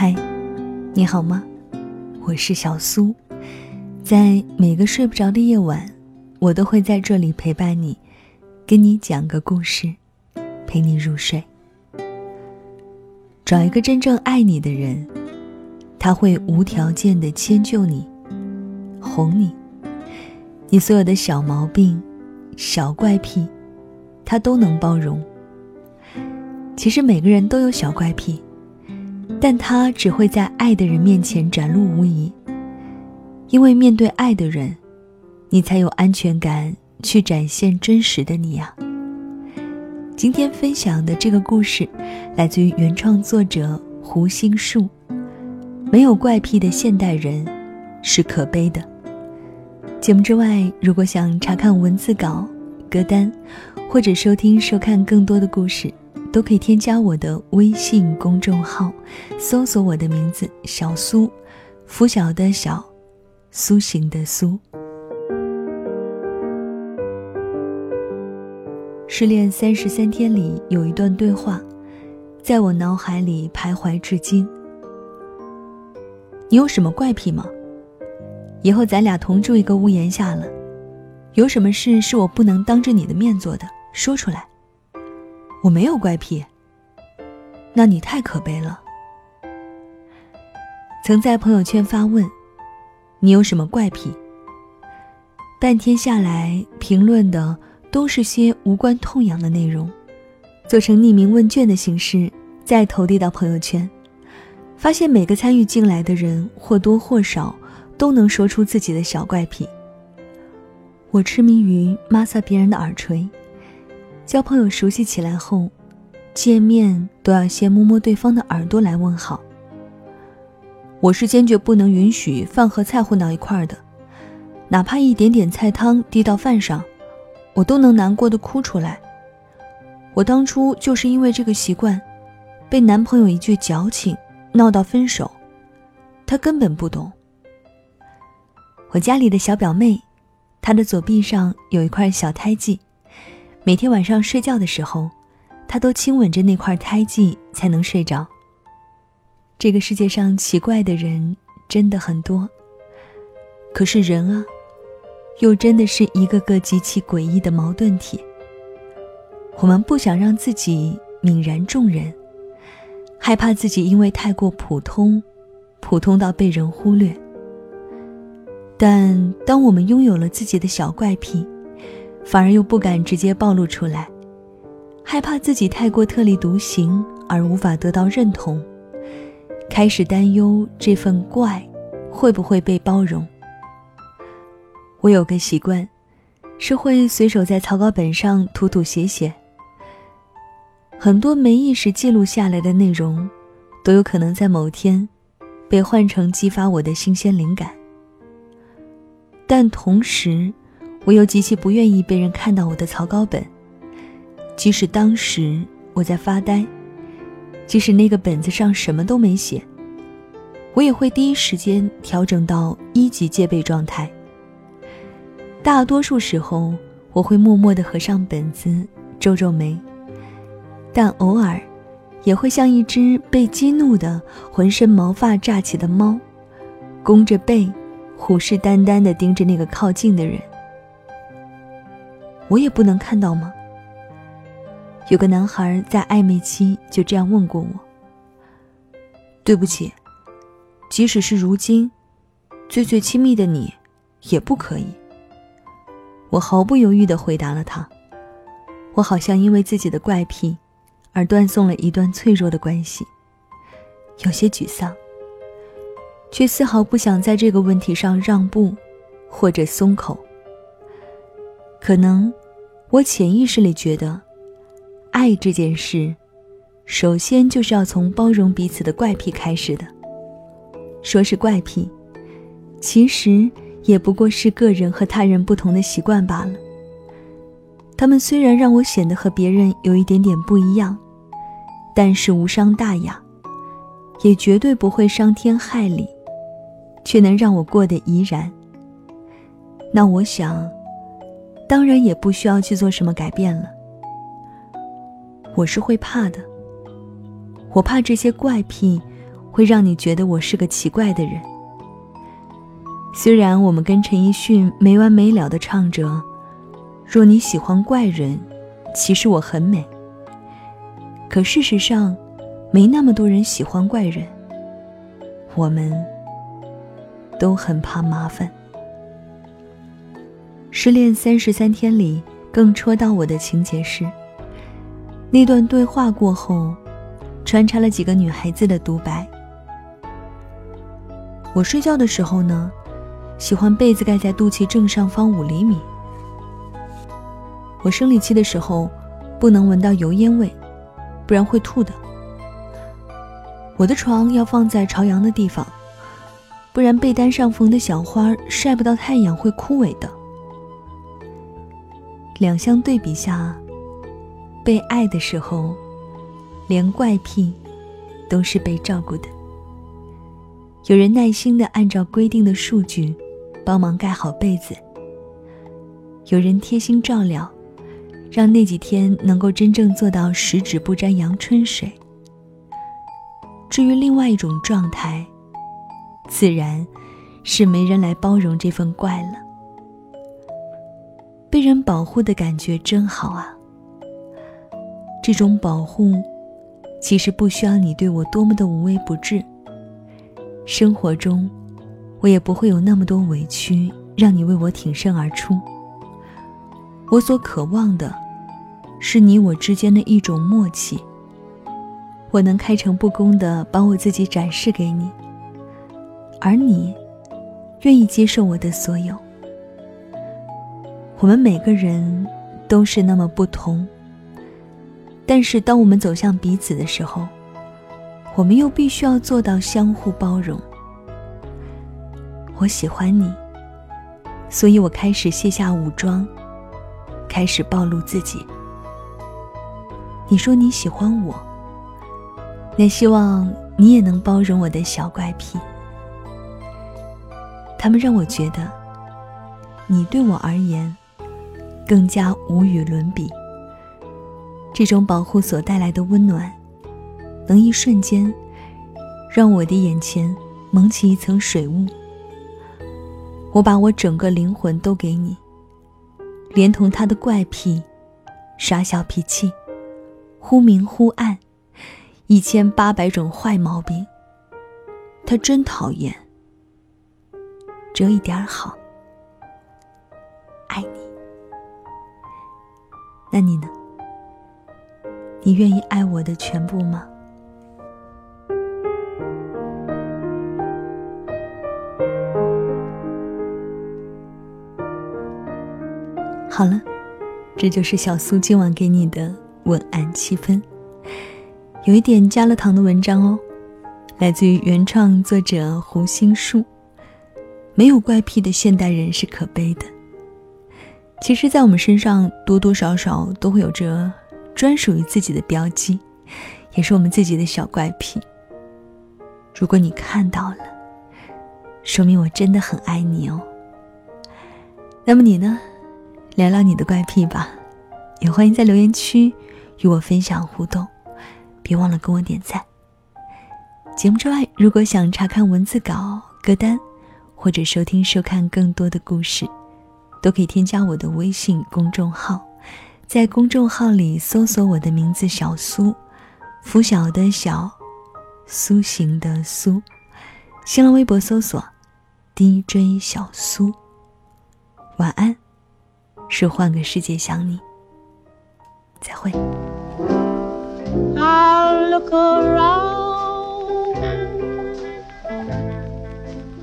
嗨，你好吗？我是小苏，在每个睡不着的夜晚，我都会在这里陪伴你，跟你讲个故事，陪你入睡。找一个真正爱你的人，他会无条件的迁就你，哄你，你所有的小毛病、小怪癖，他都能包容。其实每个人都有小怪癖。但他只会在爱的人面前展露无遗，因为面对爱的人，你才有安全感去展现真实的你呀。今天分享的这个故事，来自于原创作者胡心树。没有怪癖的现代人，是可悲的。节目之外，如果想查看文字稿、歌单，或者收听、收看更多的故事。都可以添加我的微信公众号，搜索我的名字小苏，拂晓的小，苏醒的苏。失恋三十三天里有一段对话，在我脑海里徘徊至今。你有什么怪癖吗？以后咱俩同住一个屋檐下了，有什么事是我不能当着你的面做的，说出来。我没有怪癖，那你太可悲了。曾在朋友圈发问：“你有什么怪癖？”半天下来，评论的都是些无关痛痒的内容，做成匿名问卷的形式，再投递到朋友圈，发现每个参与进来的人或多或少都能说出自己的小怪癖。我痴迷于抹擦别人的耳垂。交朋友熟悉起来后，见面都要先摸摸对方的耳朵来问好。我是坚决不能允许饭和菜混到一块儿的，哪怕一点点菜汤滴到饭上，我都能难过的哭出来。我当初就是因为这个习惯，被男朋友一句矫情闹到分手，他根本不懂。我家里的小表妹，她的左臂上有一块小胎记。每天晚上睡觉的时候，他都亲吻着那块胎记才能睡着。这个世界上奇怪的人真的很多，可是人啊，又真的是一个个极其诡异的矛盾体。我们不想让自己泯然众人，害怕自己因为太过普通，普通到被人忽略。但当我们拥有了自己的小怪癖，反而又不敢直接暴露出来，害怕自己太过特立独行而无法得到认同，开始担忧这份怪会不会被包容。我有个习惯，是会随手在草稿本上涂涂写写。很多没意识记录下来的内容，都有可能在某天被换成激发我的新鲜灵感，但同时。我又极其不愿意被人看到我的草稿本，即使当时我在发呆，即使那个本子上什么都没写，我也会第一时间调整到一级戒备状态。大多数时候，我会默默地合上本子，皱皱眉，但偶尔，也会像一只被激怒的、浑身毛发炸起的猫，弓着背，虎视眈眈地盯着那个靠近的人。我也不能看到吗？有个男孩在暧昧期就这样问过我。对不起，即使是如今，最最亲密的你，也不可以。我毫不犹豫的回答了他。我好像因为自己的怪癖，而断送了一段脆弱的关系，有些沮丧，却丝毫不想在这个问题上让步，或者松口。可能，我潜意识里觉得，爱这件事，首先就是要从包容彼此的怪癖开始的。说是怪癖，其实也不过是个人和他人不同的习惯罢了。他们虽然让我显得和别人有一点点不一样，但是无伤大雅，也绝对不会伤天害理，却能让我过得怡然。那我想。当然也不需要去做什么改变了。我是会怕的，我怕这些怪癖会让你觉得我是个奇怪的人。虽然我们跟陈奕迅没完没了的唱着“若你喜欢怪人，其实我很美”，可事实上，没那么多人喜欢怪人。我们都很怕麻烦。失恋三十三天里，更戳到我的情节是，那段对话过后，穿插了几个女孩子的独白。我睡觉的时候呢，喜欢被子盖在肚脐正上方五厘米。我生理期的时候，不能闻到油烟味，不然会吐的。我的床要放在朝阳的地方，不然被单上缝的小花晒不到太阳会枯萎的。两相对比下，被爱的时候，连怪癖都是被照顾的。有人耐心的按照规定的数据帮忙盖好被子，有人贴心照料，让那几天能够真正做到十指不沾阳春水。至于另外一种状态，自然是没人来包容这份怪了。被人保护的感觉真好啊！这种保护，其实不需要你对我多么的无微不至。生活中，我也不会有那么多委屈让你为我挺身而出。我所渴望的，是你我之间的一种默契。我能开诚布公的把我自己展示给你，而你愿意接受我的所有。我们每个人都是那么不同，但是当我们走向彼此的时候，我们又必须要做到相互包容。我喜欢你，所以我开始卸下武装，开始暴露自己。你说你喜欢我。那希望你也能包容我的小怪癖，他们让我觉得，你对我而言，更加无与伦比。这种保护所带来的温暖，能一瞬间，让我的眼前蒙起一层水雾。我把我整个灵魂都给你，连同他的怪癖、耍小脾气、忽明忽暗。一千八百种坏毛病，他真讨厌。只有一点好，那你呢？你愿意爱我的全部吗？好了，这就是小苏今晚给你的晚安七分。有一点加了糖的文章哦，来自于原创作者胡心树。没有怪癖的现代人是可悲的。其实，在我们身上多多少少都会有着专属于自己的标记，也是我们自己的小怪癖。如果你看到了，说明我真的很爱你哦。那么你呢？聊聊你的怪癖吧，也欢迎在留言区与我分享互动。别忘了跟我点赞。节目之外，如果想查看文字稿、歌单，或者收听、收看更多的故事，都可以添加我的微信公众号，在公众号里搜索我的名字“小苏”，拂晓的小，苏醒的苏。新浪微博搜索 “DJ 小苏”。晚安，是换个世界想你。再会。I'll look around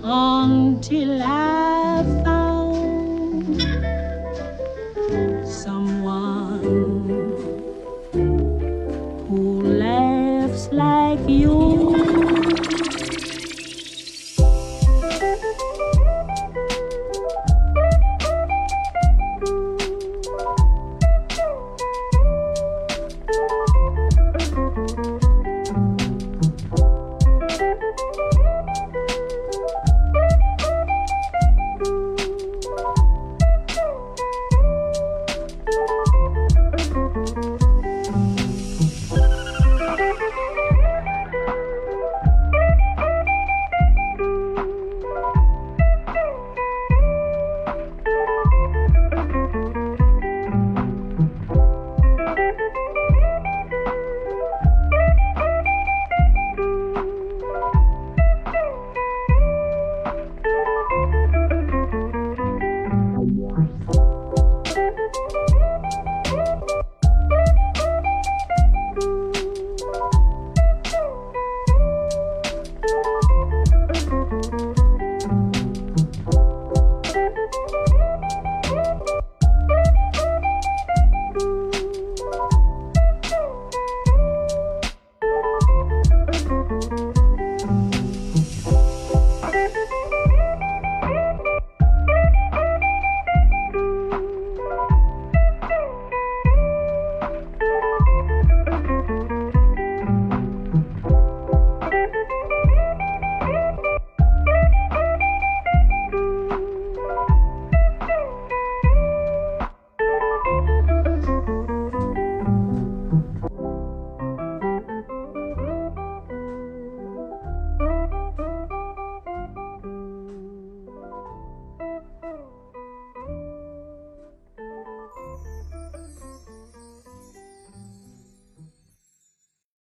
until I